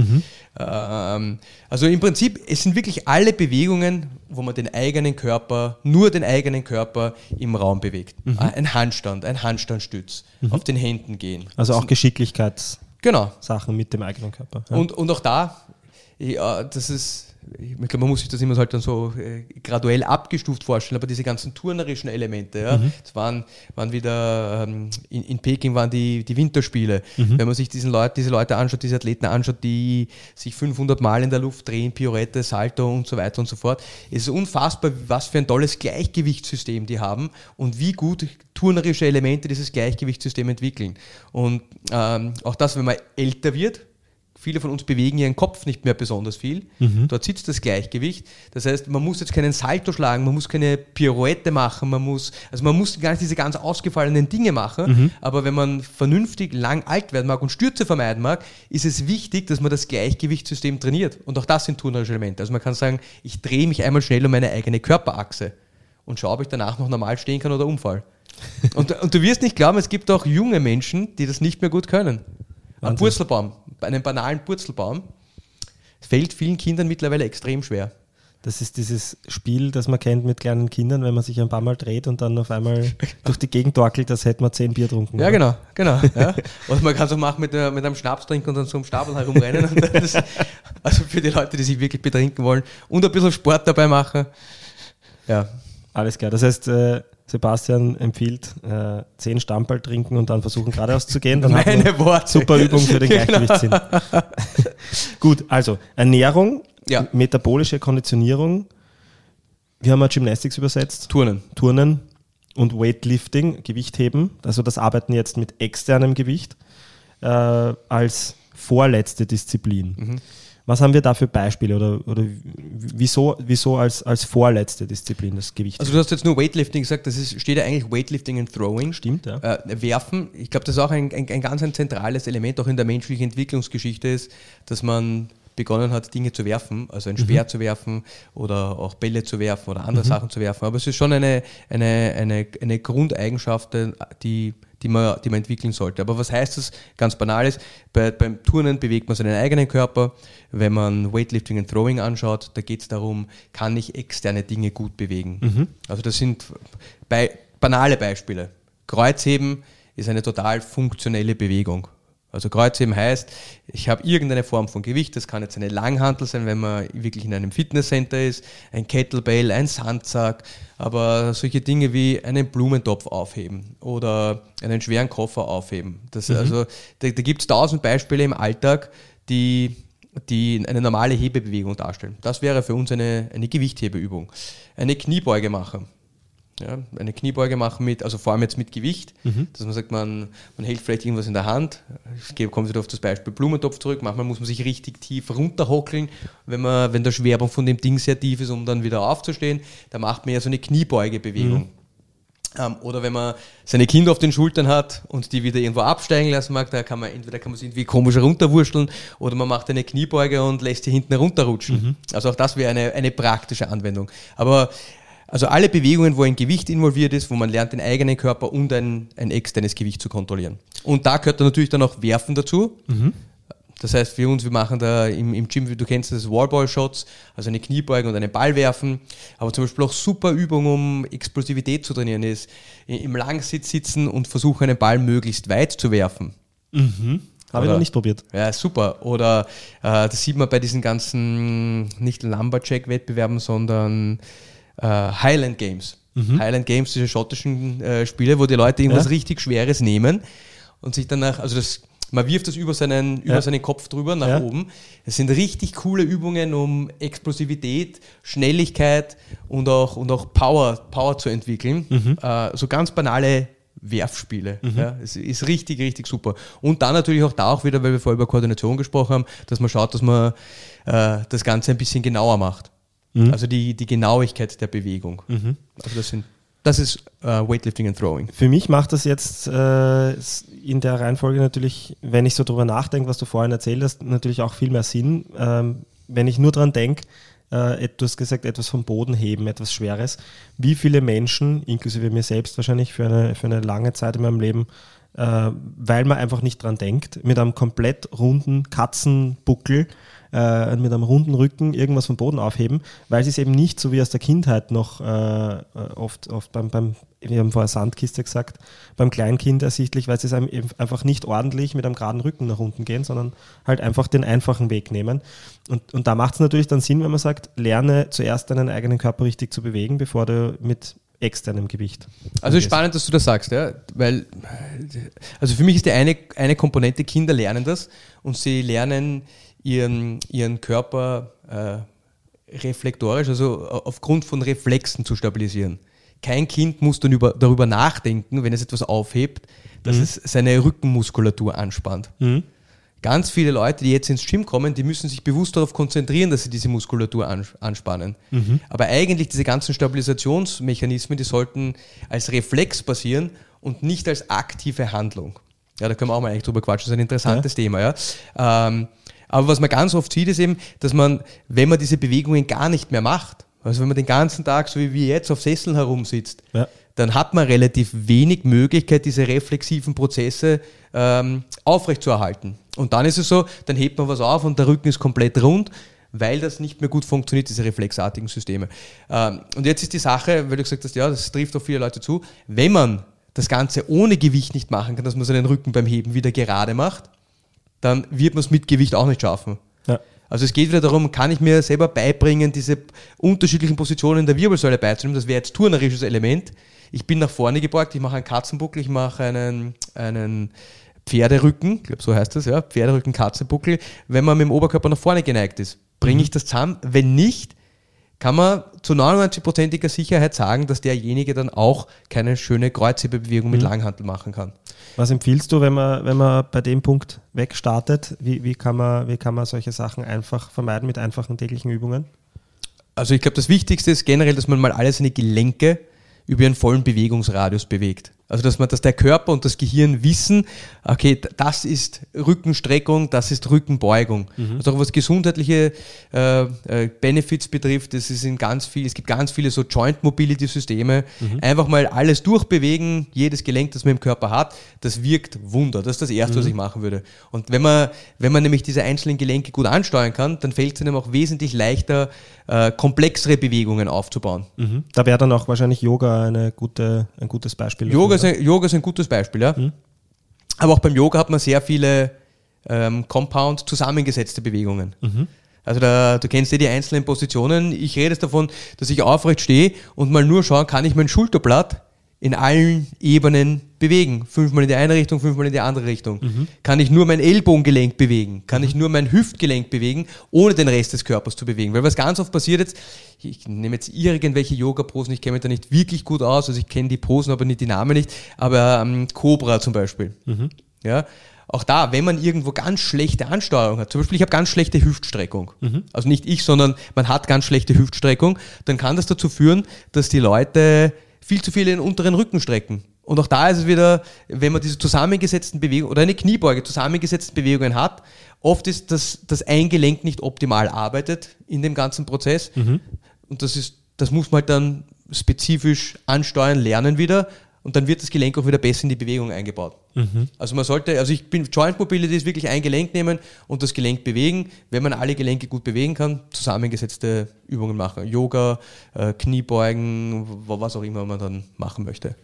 Ähm, also im Prinzip, es sind wirklich alle Bewegungen, wo man den eigenen Körper, nur den eigenen Körper im Raum bewegt. Ein Handstand, ein Handstandstütz, auf den Händen gehen. Also auch Geschicklichkeitssachen Genau. mit dem eigenen Körper. Ja. Und, und auch da, ja, das ist, ich glaube, man muss sich das immer halt dann so äh, graduell abgestuft vorstellen, aber diese ganzen turnerischen Elemente, ja, das waren, waren wieder, ähm, in, in Peking waren die, die Winterspiele. Wenn man sich diesen Leut, diese Leute anschaut, diese Athleten anschaut, die sich 500 Mal in der Luft drehen, Pirouette, Salto und so weiter und so fort, es ist unfassbar, was für ein tolles Gleichgewichtssystem die haben und wie gut turnerische Elemente dieses Gleichgewichtssystem entwickeln. Und ähm, auch das, wenn man älter wird, Viele von uns bewegen ihren Kopf nicht mehr besonders viel. Dort sitzt das Gleichgewicht. Das heißt, man muss jetzt keinen Salto schlagen, man muss keine Pirouette machen, man muss, also man muss gar nicht diese ganz ausgefallenen Dinge machen. Aber wenn man vernünftig lang alt werden mag und Stürze vermeiden mag, ist es wichtig, dass man das Gleichgewichtssystem trainiert. Und auch das sind turnerische Elemente. Also man kann sagen, ich drehe mich einmal schnell um meine eigene Körperachse und schaue, ob ich danach noch normal stehen kann oder umfall. und, und du wirst nicht glauben, es gibt auch junge Menschen, die das nicht mehr gut können. Ein Wahnsinn. Purzelbaum, bei einem banalen Purzelbaum, fällt vielen Kindern mittlerweile extrem schwer. Das ist dieses Spiel, das man kennt mit kleinen Kindern, wenn man sich ein paar Mal dreht und dann auf einmal durch die Gegend torkelt, als hätte man zehn Bier getrunken. Ja, genau, genau. Ja. Oder man kann auch machen mit, einer- mit einem Schnaps trinken und dann so am Stapel herumrennen. Und das, also für die Leute, die sich wirklich betrinken wollen und ein bisschen Sport dabei machen. Ja, Alles klar. Das heißt, äh, Sebastian empfiehlt, äh, zehn Stammball trinken und dann versuchen geradeaus zu gehen. Dann meine Worte. super Übung für den Genau. Gleichgewichtssinn. Gut, also Ernährung, Ja. metabolische Konditionierung. Wir haben mal Gymnastics übersetzt. Turnen. Turnen und Weightlifting, Gewichtheben, also das Arbeiten jetzt mit externem Gewicht äh, als vorletzte Disziplin. Mhm. Was haben wir da für Beispiele oder, oder wieso, wieso als, als vorletzte Disziplin das Gewicht? Also du hast jetzt nur Weightlifting gesagt, das ist, steht ja eigentlich Weightlifting and Throwing. Stimmt, ja. Äh, werfen, ich glaube, das ist auch ein, ein, ein ganz ein zentrales Element auch in der menschlichen Entwicklungsgeschichte ist, dass man begonnen hat, Dinge zu werfen, also ein Speer zu werfen oder auch Bälle zu werfen oder andere Sachen zu werfen. Aber es ist schon eine, eine, eine, eine Grundeigenschaft, äh, die, die, man, die man entwickeln sollte. Aber was heißt das? Ganz banal ist, bei, beim Turnen bewegt man seinen eigenen Körper. Wenn man Weightlifting und Throwing anschaut, da geht es darum, kann ich externe Dinge gut bewegen. Also das sind bei, banale Beispiele. Kreuzheben ist eine total funktionelle Bewegung. Also Kreuzheben heißt, ich habe irgendeine Form von Gewicht, das kann jetzt eine Langhantel sein, wenn man wirklich in einem Fitnesscenter ist, ein Kettlebell, ein Sandsack, aber solche Dinge wie einen Blumentopf aufheben oder einen schweren Koffer aufheben. Das, Also da, da gibt es tausend Beispiele im Alltag, die, die eine normale Hebebewegung darstellen. Das wäre für uns eine, eine Gewichthebeübung. Eine Kniebeuge machen. Ja, eine Kniebeuge machen mit, also vor allem jetzt mit Gewicht, dass man sagt, man, man hält vielleicht irgendwas in der Hand. Ich komme wieder auf das Beispiel Blumentopf zurück. Manchmal muss man sich richtig tief runterhockeln, wenn, man, wenn der Schwerpunkt von dem Ding sehr tief ist, um dann wieder aufzustehen. Da macht man ja so eine Kniebeugebewegung. Ähm, oder wenn man seine Kinder auf den Schultern hat und die wieder irgendwo absteigen lassen mag, da kann man entweder kann man sie irgendwie komisch runterwurschteln oder man macht eine Kniebeuge und lässt sie hinten runterrutschen. Also auch das wäre eine, eine praktische Anwendung. Aber also alle Bewegungen, wo ein Gewicht involviert ist, wo man lernt, den eigenen Körper und ein, ein externes Gewicht zu kontrollieren. Und da gehört dann natürlich dann auch Werfen dazu. Das heißt, für uns, wir machen da im, im Gym, wie du kennst, das Wallball-Shots, also eine Kniebeuge und einen Ball werfen. Aber zum Beispiel auch super Übung, um Explosivität zu trainieren, ist im Langsitz sitzen und versuchen, einen Ball möglichst weit zu werfen. Habe ich noch nicht probiert. Ja, super. Oder äh, das sieht man bei diesen ganzen, nicht Lumberjack-Wettbewerben, sondern äh, Highland Games. Highland Games, diese schottischen äh, Spiele, wo die Leute irgendwas Ja. richtig Schweres nehmen und sich danach, also das, man wirft das über seinen, über Ja. seinen Kopf drüber nach Ja. oben. Es sind richtig coole Übungen, um Explosivität, Schnelligkeit und auch, und auch Power, Power zu entwickeln. Äh, so ganz banale Werfspiele. Ja, es ist richtig, richtig super. Und dann natürlich auch da auch wieder, weil wir vorher über Koordination gesprochen haben, dass man schaut, dass man äh, das Ganze ein bisschen genauer macht. Also die, die Genauigkeit der Bewegung. Also das sind das ist äh, Weightlifting and Throwing. Für mich macht das jetzt äh, in der Reihenfolge natürlich, wenn ich so drüber nachdenke, was du vorhin erzählt hast, natürlich auch viel mehr Sinn. Ähm, wenn ich nur dran denke, äh, du hast gesagt, etwas vom Boden heben, etwas Schweres. Wie viele Menschen, inklusive mir selbst wahrscheinlich für eine, für eine lange Zeit in meinem Leben, äh, weil man einfach nicht dran denkt, mit einem komplett runden Katzenbuckel, äh, mit einem runden Rücken irgendwas vom Boden aufheben, weil sie es eben nicht so wie aus der Kindheit noch äh, oft, oft beim, beim, wir haben vorher Sandkiste gesagt, beim Kleinkind ersichtlich, weil sie es einfach nicht ordentlich mit einem geraden Rücken nach unten gehen, sondern halt einfach den einfachen Weg nehmen. Und, und da macht es natürlich dann Sinn, wenn man sagt, lerne zuerst deinen eigenen Körper richtig zu bewegen, bevor du mit externem Gewicht. Also spannend, dass du das sagst, ja? weil also für mich ist die eine, eine Komponente, Kinder lernen das und sie lernen ihren, ihren Körper äh, reflektorisch, also aufgrund von Reflexen zu stabilisieren. Kein Kind muss dann über, darüber nachdenken, wenn es etwas aufhebt, dass Mhm. es seine Rückenmuskulatur anspannt. Mhm. Ganz viele Leute, die jetzt ins Gym kommen, die müssen sich bewusst darauf konzentrieren, dass sie diese Muskulatur ans- anspannen. Mhm. Aber eigentlich diese ganzen Stabilisationsmechanismen, die sollten als Reflex passieren und nicht als aktive Handlung. Ja, da können wir auch mal eigentlich drüber quatschen, das ist ein interessantes Thema. Ja. Ähm, aber was man ganz oft sieht, ist eben, dass man, wenn man diese Bewegungen gar nicht mehr macht, also wenn man den ganzen Tag, so wie wir jetzt, auf Sesseln herumsitzt, Ja. dann hat man relativ wenig Möglichkeit, diese reflexiven Prozesse ähm, aufrechtzuerhalten. Und dann ist es so, dann hebt man was auf und der Rücken ist komplett rund, weil das nicht mehr gut funktioniert, diese reflexartigen Systeme. Ähm, und jetzt ist die Sache, weil du gesagt hast, ja, das trifft auf viele Leute zu, wenn man das Ganze ohne Gewicht nicht machen kann, dass man seinen Rücken beim Heben wieder gerade macht, dann wird man es mit Gewicht auch nicht schaffen. Ja. Also es geht wieder darum, kann ich mir selber beibringen, diese unterschiedlichen Positionen der Wirbelsäule beizunehmen. Das wäre jetzt turnerisches Element. Ich bin nach vorne gebeugt, ich mache einen Katzenbuckel, ich mache einen, einen Pferderücken, ich glaube so heißt das, ja, Pferderücken, Katzenbuckel, wenn man mit dem Oberkörper nach vorne geneigt ist. Bringe ich das zusammen? Wenn nicht, kann man zu 99%iger Sicherheit sagen, dass derjenige dann auch keine schöne Kreuzhebebewegung mit Langhantel machen kann. Was empfiehlst du, wenn man, wenn man bei dem Punkt wegstartet? Wie, wie, kann man, wie kann man solche Sachen einfach vermeiden mit einfachen täglichen Übungen? Also ich glaube, das Wichtigste ist generell, dass man mal alle seine Gelenke über ihren vollen Bewegungsradius bewegt. Also dass man, dass der Körper und das Gehirn wissen, okay, das ist Rückenstreckung, das ist Rückenbeugung. Also auch was gesundheitliche äh, äh, Benefits betrifft, das ist in ganz viel, es gibt ganz viele so Joint Mobility Systeme. Einfach mal alles durchbewegen, jedes Gelenk, das man im Körper hat, das wirkt Wunder. Das ist das Erste, was ich machen würde. Und wenn man, wenn man nämlich diese einzelnen Gelenke gut ansteuern kann, dann fällt es einem auch wesentlich leichter, äh, komplexere Bewegungen aufzubauen. Da wäre dann auch wahrscheinlich Yoga eine gute, ein gutes Beispiel. Yoga, ist ein, Yoga ist ein gutes Beispiel, ja. Aber auch beim Yoga hat man sehr viele ähm, Compound zusammengesetzte Bewegungen. Also da, du kennst ja die einzelnen Positionen. Ich rede jetzt davon, dass ich aufrecht stehe und mal nur schauen, kann ich mein Schulterblatt in allen Ebenen bewegen. Fünfmal in die eine Richtung, fünfmal in die andere Richtung. Kann ich nur mein Ellbogengelenk bewegen? Kann ich nur mein Hüftgelenk bewegen, ohne den Rest des Körpers zu bewegen? Weil was ganz oft passiert jetzt, ich nehme jetzt irgendwelche Yoga-Posen, ich kenne mich da nicht wirklich gut aus, also ich kenne die Posen, aber nicht die Namen nicht, aber ähm, Cobra zum Beispiel. Ja, auch da, wenn man irgendwo ganz schlechte Ansteuerung hat, zum Beispiel ich habe ganz schlechte Hüftstreckung, also nicht ich, sondern man hat ganz schlechte Hüftstreckung, dann kann das dazu führen, dass die Leute viel zu viel in den unteren Rücken strecken. Und auch da ist es wieder, wenn man diese zusammengesetzten Bewegungen oder eine Kniebeuge zusammengesetzten Bewegungen hat, oft ist das, das ein Gelenk nicht optimal arbeitet in dem ganzen Prozess. Und das ist, das muss man halt dann spezifisch ansteuern, lernen wieder. Und dann wird das Gelenk auch wieder besser in die Bewegung eingebaut. Also man sollte, also ich bin, Joint Mobility ist wirklich ein Gelenk nehmen und das Gelenk bewegen. Wenn man alle Gelenke gut bewegen kann, zusammengesetzte Übungen machen. Yoga, äh, Kniebeugen, wa- was auch immer man dann machen möchte.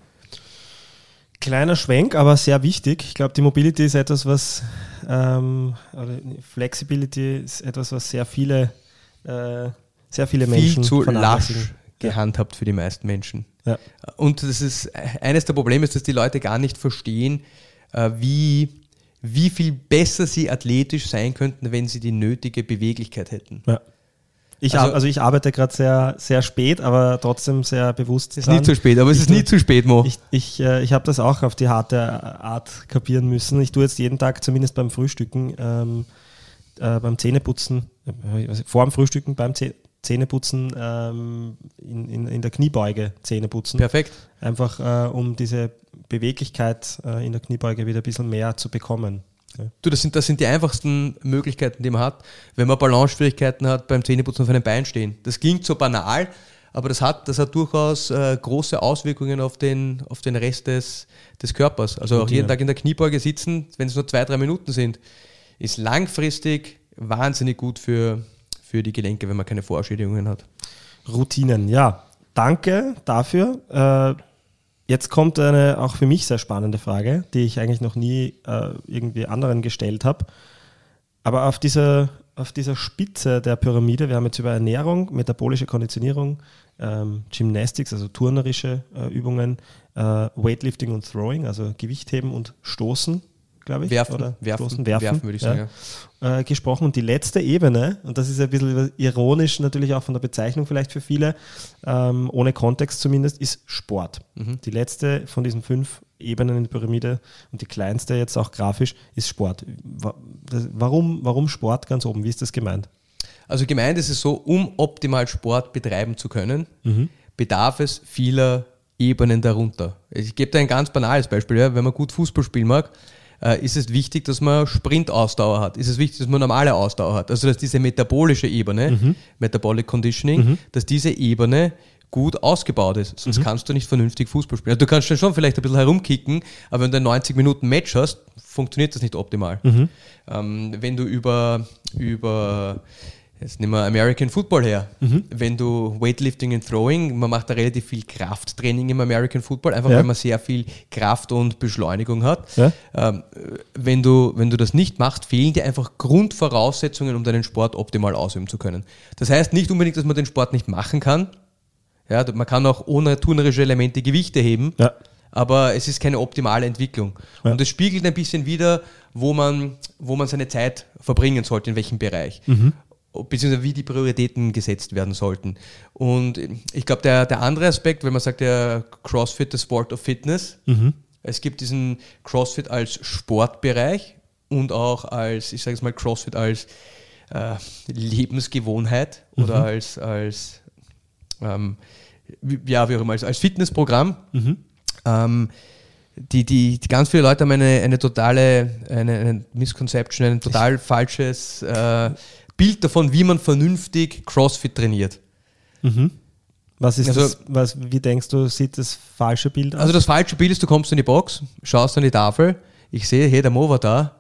Kleiner Schwenk, aber sehr wichtig. Ich glaube, die Mobility ist etwas, was ähm, oder Flexibility ist etwas, was sehr viele, äh, sehr viele Menschen Viel zu lasch gehandhabt für die meisten Menschen. Ja. Und das ist eines der Probleme ist, dass die Leute gar nicht verstehen, äh, wie, wie viel besser sie athletisch sein könnten, wenn sie die nötige Beweglichkeit hätten. Ja. Ich, Also- also, ich arbeite gerade sehr, sehr spät, aber trotzdem sehr bewusst. Es ist nie zu spät, aber es Ich ist nie zu spät, Mo. Ich, ich, äh, ich habe das auch auf die harte Art kapieren müssen. Ich tue jetzt jeden Tag, zumindest beim Frühstücken, ähm, äh, beim Zähneputzen, äh, vor dem Frühstücken, beim Zäh Zähneputzen, ähm, in, in, in der Kniebeuge Zähneputzen. Perfekt. Einfach äh, um diese Beweglichkeit äh, in der Kniebeuge wieder ein bisschen mehr zu bekommen. Ja. Du, das sind, das sind die einfachsten Möglichkeiten, die man hat, wenn man Balance-Schwierigkeiten hat beim Zähneputzen auf einem Bein stehen. Das klingt so banal, aber das hat, das hat durchaus äh, große Auswirkungen auf den, auf den Rest des, des Körpers. Also auch jeden Tag in der Kniebeuge sitzen, wenn es nur zwei, drei Minuten sind, ist langfristig wahnsinnig gut für, für die Gelenke, wenn man keine Vorschädigungen hat. Routinen, ja. Danke dafür. Äh, jetzt kommt eine auch für mich sehr spannende Frage, die ich eigentlich noch nie äh, irgendwie anderen gestellt habe. Aber auf dieser, auf dieser Spitze der Pyramide, wir haben jetzt über Ernährung, metabolische Konditionierung, ähm, Gymnastics, also turnerische äh, Übungen, äh, Weightlifting und Throwing, also Gewichtheben und Stoßen glaube ich. Werfen, oder werfen, werfen, werfen würde ich sagen. Ja, äh, gesprochen. Und die letzte Ebene, und das ist ein bisschen ironisch natürlich auch von der Bezeichnung vielleicht für viele, ähm, ohne Kontext zumindest, ist Sport. Mhm. Die letzte von diesen fünf Ebenen in der Pyramide und die kleinste jetzt auch grafisch ist Sport. Warum, warum Sport ganz oben? Wie ist das gemeint? Also gemeint ist es so, um optimal Sport betreiben zu können, Mhm. bedarf es vieler Ebenen darunter. Ich gebe da ein ganz banales Beispiel. Ja. Wenn man gut Fußball spielen mag, ist es wichtig, dass man Sprintausdauer hat. Ist es wichtig, dass man normale Ausdauer hat. Also dass diese metabolische Ebene, Metabolic Conditioning, dass diese Ebene gut ausgebaut ist. Sonst kannst du nicht vernünftig Fußball spielen. Also du kannst dann schon vielleicht ein bisschen herumkicken, aber wenn du ein 90 Minuten Match hast, funktioniert das nicht optimal. Ähm, wenn du über, über Jetzt nehmen wir American Football her. Wenn du Weightlifting und Throwing, man macht da relativ viel Krafttraining im American Football, einfach Ja. weil man sehr viel Kraft und Beschleunigung hat. Ja. Ähm, wenn, du, wenn du das nicht machst, fehlen dir einfach Grundvoraussetzungen, um deinen Sport optimal ausüben zu können. Das heißt nicht unbedingt, dass man den Sport nicht machen kann. Ja, man kann auch ohne turnerische Elemente Gewichte heben, Ja. aber es ist keine optimale Entwicklung. Und es spiegelt ein bisschen wider, wo man, wo man seine Zeit verbringen sollte, in welchem Bereich. Beziehungsweise wie die Prioritäten gesetzt werden sollten. Und ich glaube, der, der andere Aspekt, wenn man sagt, der CrossFit, the Sport of Fitness, es gibt diesen CrossFit als Sportbereich und auch als, ich sage es mal, CrossFit als äh, Lebensgewohnheit oder als, als ähm, ja, wie auch immer, als, als Fitnessprogramm. Ähm, die, die, die ganz viele Leute haben eine, eine totale, eine, eine Misconception, ein total falsches äh, Bild davon, wie man vernünftig CrossFit trainiert. Was ist Also- das, was, wie denkst du, sieht das falsche Bild aus? Also das falsche Bild ist, du kommst in die Box, schaust an die Tafel, ich sehe, hey, der Mo war da.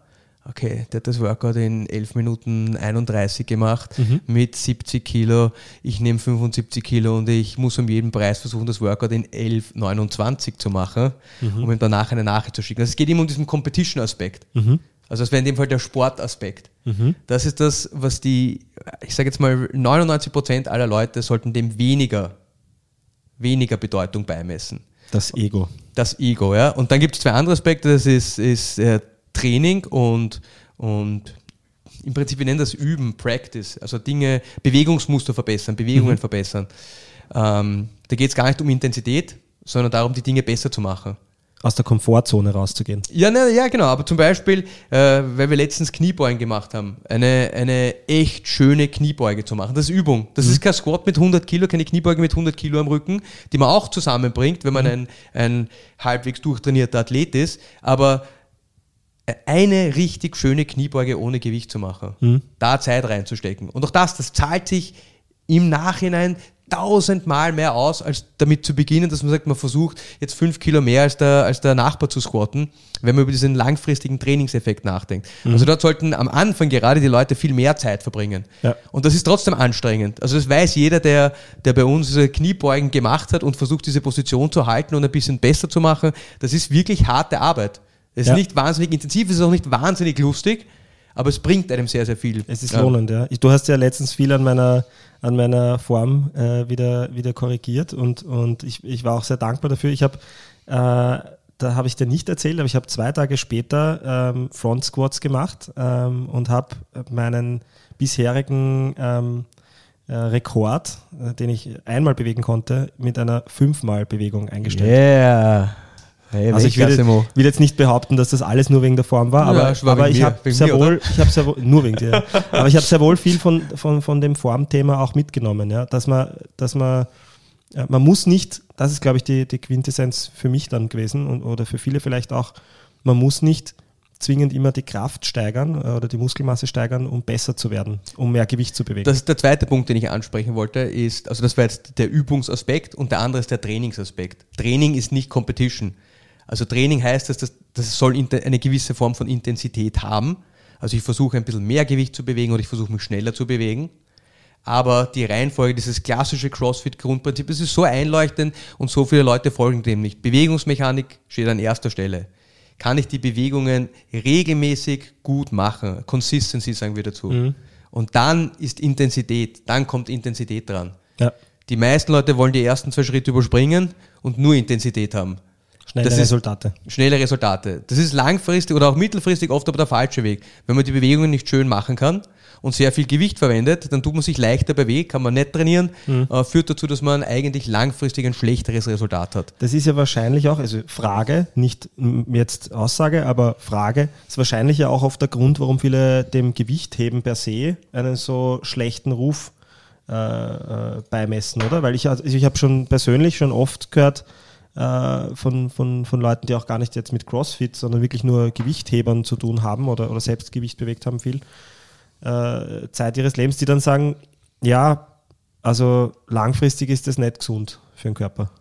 Okay, der hat das Workout in 11 Minuten 31 gemacht mit 70 Kilo. Ich nehme 75 Kilo und ich muss um jeden Preis versuchen, das Workout in 11,29 zu machen, um ihm danach eine Nachricht zu schicken. Also es geht immer um diesen Competition-Aspekt. Also das wäre in dem Fall der Sportaspekt. Das ist das, was die, ich sage jetzt mal, 99% aller Leute sollten dem weniger, weniger Bedeutung beimessen das Ego. das Ego, ja. Und dann gibt es zwei andere Aspekte, das ist, ist äh, Training und, und im Prinzip, wir nennen das Üben, Practice, also Dinge, Bewegungsmuster verbessern, Bewegungen verbessern. Ähm, da geht es gar nicht um Intensität, sondern darum, die Dinge besser zu machen. Aus der Komfortzone rauszugehen. Ja, ne, ja, genau. Aber zum Beispiel, äh, weil wir letztens Kniebeugen gemacht haben, eine, eine echt schöne Kniebeuge zu machen. Das ist Übung. Das ist kein Squat mit 100 Kilo, keine Kniebeuge mit 100 Kilo am Rücken, die man auch zusammenbringt, wenn man ein, ein halbwegs durchtrainierter Athlet ist. Aber eine richtig schöne Kniebeuge ohne Gewicht zu machen, da Zeit reinzustecken. Und auch das, das zahlt sich im Nachhinein tausendmal mehr aus, als damit zu beginnen, dass man sagt, man versucht jetzt fünf Kilo mehr als der, als der Nachbar zu squatten, wenn man über diesen langfristigen Trainingseffekt nachdenkt. Also dort sollten am Anfang gerade die Leute viel mehr Zeit verbringen. Ja. Und das ist trotzdem anstrengend. Also das weiß jeder, der, der bei uns Kniebeugen gemacht hat und versucht, diese Position zu halten und ein bisschen besser zu machen. Das ist wirklich harte Arbeit. Es ist Ja. nicht wahnsinnig intensiv, es ist auch nicht wahnsinnig lustig, aber es bringt einem sehr, sehr viel. Es ist Ja. lohnend, ja. Ich, du hast ja letztens viel an meiner, an meiner Form äh, wieder, wieder korrigiert und, und ich, ich war auch sehr dankbar dafür. Ich habe, äh, da habe ich dir nicht erzählt, aber ich habe zwei Tage später ähm, Front Squats gemacht ähm, und habe meinen bisherigen ähm, äh, Rekord, äh, den ich einmal bewegen konnte, mit einer fünfmal Bewegung eingestellt. Yeah. Hey, Also ich will, will jetzt nicht behaupten, dass das alles nur wegen der Form war, Ja, aber, war aber ich habe sehr wohl, ich habe sehr wohl, nur wegen dir, aber ich habe sehr wohl viel von, von, von dem Formthema auch mitgenommen, ja, dass man, dass man, ja, man muss nicht, das ist glaube ich die, die Quintessenz für mich dann gewesen und, oder für viele vielleicht auch, man muss nicht zwingend immer die Kraft steigern äh, oder die Muskelmasse steigern, um besser zu werden, um mehr Gewicht zu bewegen. Das ist der zweite Punkt, den ich ansprechen wollte, ist, also das war jetzt der Übungsaspekt und der andere ist der Trainingsaspekt. Training ist nicht Competition. Also Training heißt, dass das, das soll eine gewisse Form von Intensität haben. Also ich versuche ein bisschen mehr Gewicht zu bewegen oder ich versuche mich schneller zu bewegen. Aber die Reihenfolge, dieses klassische CrossFit-Grundprinzip, das ist so einleuchtend und so viele Leute folgen dem nicht. Bewegungsmechanik steht an erster Stelle. Kann ich die Bewegungen regelmäßig gut machen? Consistency sagen wir dazu. Mhm. Und dann ist Intensität, dann kommt Intensität dran. Ja. Die meisten Leute wollen die ersten zwei Schritte überspringen und nur Intensität haben. Schnelle das Resultate. Schnelle Resultate. Das ist langfristig oder auch mittelfristig oft aber der falsche Weg. Wenn man die Bewegungen nicht schön machen kann und sehr viel Gewicht verwendet, dann tut man sich leichter bewegen, kann man nicht trainieren, mhm. äh, führt dazu, dass man eigentlich langfristig ein schlechteres Resultat hat. Das ist ja wahrscheinlich auch, also Frage, nicht jetzt Aussage, aber Frage, ist wahrscheinlich ja auch oft der Grund, warum viele dem Gewichtheben per se einen so schlechten Ruf äh, äh, beimessen, oder? Weil ich, also ich habe schon persönlich schon oft gehört, äh, von, von, von Leuten, die auch gar nicht jetzt mit CrossFit, sondern wirklich nur Gewichthebern zu tun haben oder, oder selbst Gewicht bewegt haben viel äh, Zeit ihres Lebens, die dann sagen, ja, also langfristig ist das nicht gesund für den Körper.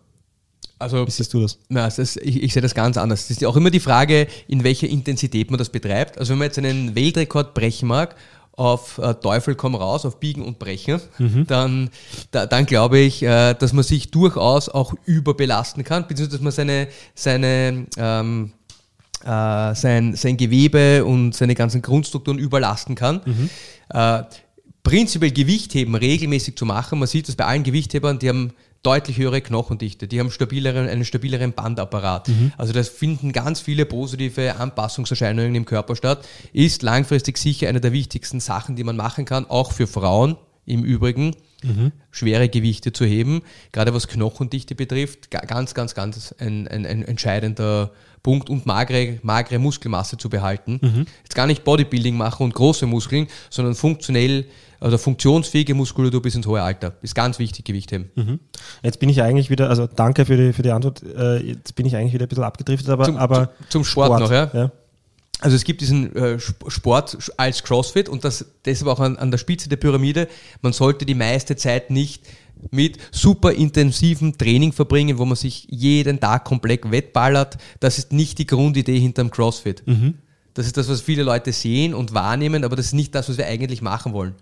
Also, Wie siehst du das? Na, das ist, ich, ich, sehe das ganz anders. Es ist auch immer die Frage, in welcher Intensität man das betreibt. Also wenn man jetzt einen Weltrekord brechen mag auf äh, Teufel komm raus, auf Biegen und Brechen, mhm. dann, da, dann glaube ich, äh, dass man sich durchaus auch überbelasten kann, beziehungsweise dass man seine, seine ähm, äh, sein, sein Gewebe und seine ganzen Grundstrukturen überlasten kann. Mhm. Äh, prinzipiell Gewichtheben regelmäßig zu machen, man sieht das bei allen Gewichthebern, die haben deutlich höhere Knochendichte, die haben stabileren, einen stabileren Bandapparat. Mhm. Also das finden ganz viele positive Anpassungserscheinungen im Körper statt. Ist langfristig sicher eine der wichtigsten Sachen, die man machen kann, auch für Frauen im Übrigen. Mhm. schwere Gewichte zu heben, gerade was Knochendichte betrifft, ganz, ganz, ganz ein, ein, ein entscheidender Punkt und magere, magere Muskelmasse zu behalten. Mhm. Jetzt gar nicht Bodybuilding machen und große Muskeln, sondern funktionell also funktionsfähige Muskulatur bis ins hohe Alter. Ist ganz wichtig, Gewicht heben. Mhm. Jetzt bin ich eigentlich wieder, also danke für die, für die Antwort, äh, jetzt bin ich eigentlich wieder ein bisschen abgedriftet, aber. Zum, aber zum Sport, Sport, noch, ja? ja. Also es gibt diesen äh, Sport als CrossFit und das deshalb auch an, an der Spitze der Pyramide. Man sollte die meiste Zeit nicht mit super intensivem Training verbringen, wo man sich jeden Tag komplett wettballert. Das ist nicht die Grundidee hinterm CrossFit. Mhm. Das ist das, was viele Leute sehen und wahrnehmen, aber das ist nicht das, was wir eigentlich machen wollen.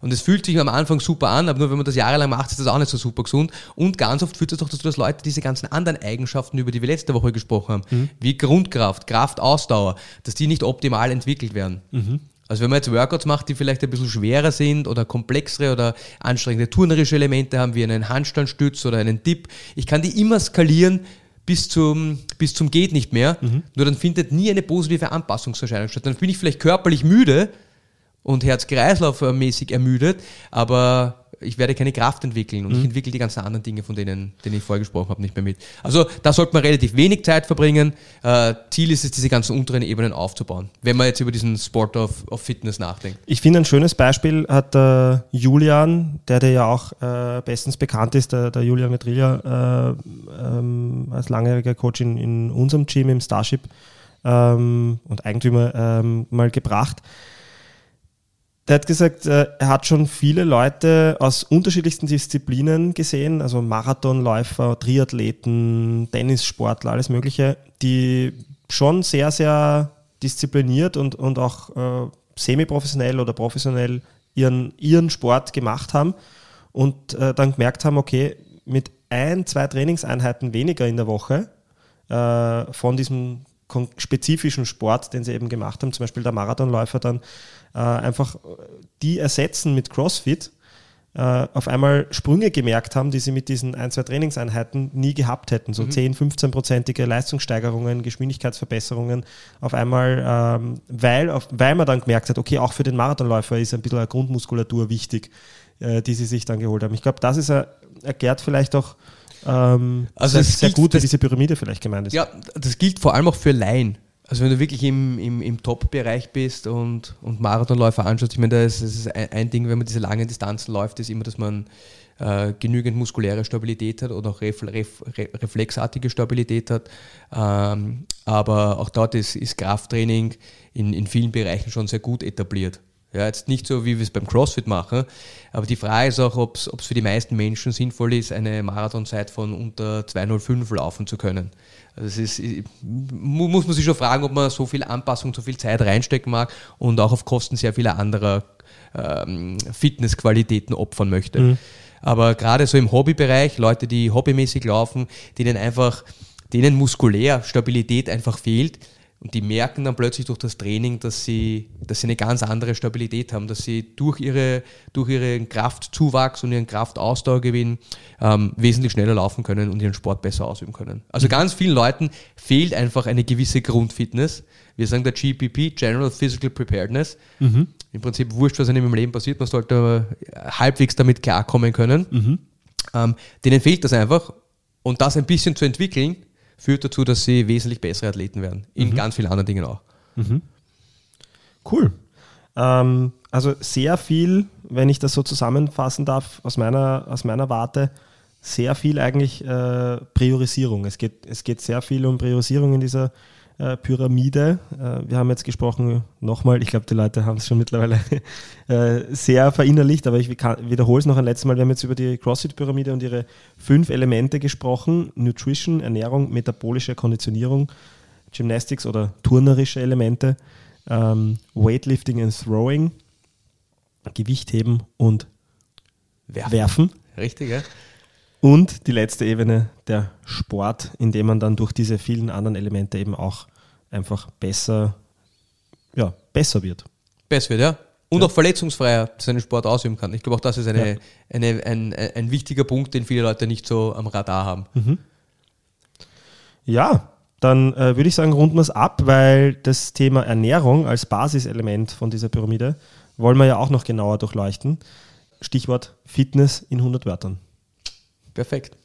Und es fühlt sich am Anfang super an, aber nur wenn man das jahrelang macht, ist das auch nicht so super gesund. Und ganz oft führt es auch dazu, dass Leute diese ganzen anderen Eigenschaften, über die wir letzte Woche gesprochen haben, mhm. wie Grundkraft, Kraftausdauer, dass die nicht optimal entwickelt werden. Mhm. Also wenn man jetzt Workouts macht, die vielleicht ein bisschen schwerer sind oder komplexere oder anstrengende turnerische Elemente haben, wie einen Handstandstütz oder einen Dip, ich kann die immer skalieren bis zum, bis zum geht nicht mehr. Mhm. Nur dann findet nie eine positive Anpassungserscheinung statt. Dann bin ich vielleicht körperlich müde und Herz-Kreislauf-mäßig ermüdet, aber ich werde keine Kraft entwickeln und mhm. ich entwickle die ganzen anderen Dinge, von denen, denen ich vorher gesprochen habe, nicht mehr mit. Also da sollte man relativ wenig Zeit verbringen. Äh, Ziel ist es, diese ganzen unteren Ebenen aufzubauen, wenn man jetzt über diesen Sport of, of Fitness nachdenkt. Ich finde, ein schönes Beispiel hat der Julian, der, der ja auch äh, bestens bekannt ist, der, der Julian Metrilla, äh, ähm, als langjähriger Coach in, in unserem Gym im Starship ähm, und Eigentümer ähm, mal gebracht der hat gesagt, äh, er hat schon viele Leute aus unterschiedlichsten Disziplinen gesehen, also Marathonläufer, Triathleten, Tennissportler, alles Mögliche, die schon sehr, sehr diszipliniert und, und auch äh, semi-professionell oder professionell ihren, ihren Sport gemacht haben und äh, dann gemerkt haben, okay, mit ein, zwei Trainingseinheiten weniger in der Woche äh, von diesem spezifischen Sport, den sie eben gemacht haben, zum Beispiel der Marathonläufer dann äh, einfach die ersetzen mit CrossFit, äh, auf einmal Sprünge gemerkt haben, die sie mit diesen ein, zwei Trainingseinheiten nie gehabt hätten. So mhm. 10, 15-prozentige Leistungssteigerungen, Geschwindigkeitsverbesserungen auf einmal, ähm, weil, auf, weil man dann gemerkt hat, okay, auch für den Marathonläufer ist ein bisschen eine Grundmuskulatur wichtig, äh, die sie sich dann geholt haben. Ich glaube, das ist, erklärt vielleicht auch, ähm, also sehr, sehr gut, wie diese Pyramide vielleicht gemeint ist. Ja, das gilt vor allem auch für Laien. Also wenn du wirklich im, im, im Top-Bereich bist und, und Marathonläufer anschaust, ich meine, das ist ein, ein, Ding, wenn man diese langen Distanzen läuft, ist immer, dass man äh, genügend muskuläre Stabilität hat oder auch refle ref reflexartige Stabilität hat. Ähm, aber auch dort ist, ist Krafttraining in, in vielen Bereichen schon sehr gut etabliert. Ja, jetzt nicht so, wie wir es beim CrossFit machen, aber die Frage ist auch, ob es für die meisten Menschen sinnvoll ist, eine Marathonzeit von unter 2,05 laufen zu können. Also es ist, muss man sich schon fragen, ob man so viel Anpassung, so viel Zeit reinstecken mag und auch auf Kosten sehr vieler anderer ähm, Fitnessqualitäten opfern möchte. Mhm. Aber gerade so im Hobbybereich, Leute, die hobbymäßig laufen, denen einfach, denen muskulär Stabilität einfach fehlt, und die merken dann plötzlich durch das Training, dass sie, dass sie eine ganz andere Stabilität haben, dass sie durch, ihre, durch ihren Kraftzuwachs und ihren Kraftausdauergewinn ähm, wesentlich schneller laufen können und ihren Sport besser ausüben können. Also ganz vielen Leuten fehlt einfach eine gewisse Grundfitness. Wir sagen der GPP, General Physical Preparedness. Mhm. Im Prinzip wurscht, was in ihrem Leben passiert, man sollte halbwegs damit klarkommen können. Mhm. Ähm, denen fehlt das einfach. Und das ein bisschen zu entwickeln, führt dazu, dass sie wesentlich bessere Athleten werden. In mhm. ganz vielen anderen Dingen auch. Mhm. Cool. Ähm, also sehr viel, wenn ich das so zusammenfassen darf, aus meiner, aus meiner Warte, sehr viel eigentlich äh, Priorisierung. Es geht, es geht sehr viel um Priorisierung in dieser äh, Pyramide. Äh, wir haben jetzt gesprochen, nochmal, ich glaube, die Leute haben es schon mittlerweile äh, sehr verinnerlicht, aber ich wiederhole es noch ein letztes Mal. Wir haben jetzt über die CrossFit-Pyramide und ihre fünf Elemente gesprochen: Nutrition, Ernährung, metabolische Konditionierung, Gymnastics oder turnerische Elemente, ähm, Weightlifting and Throwing, Gewichtheben und Werfen. Werfen. Richtig, ja. Und die letzte Ebene, der Sport, in dem man dann durch diese vielen anderen Elemente eben auch einfach besser, ja, besser wird. Besser wird, ja. Und ja. auch verletzungsfreier seinen Sport ausüben kann. Ich glaube auch, das ist eine, ja. eine, ein, ein wichtiger Punkt, den viele Leute nicht so am Radar haben. Mhm. Ja, dann äh, würde ich sagen, runden wir es ab, weil das Thema Ernährung als Basiselement von dieser Pyramide wollen wir ja auch noch genauer durchleuchten. Stichwort Fitness in 100 Wörtern. Perfekt.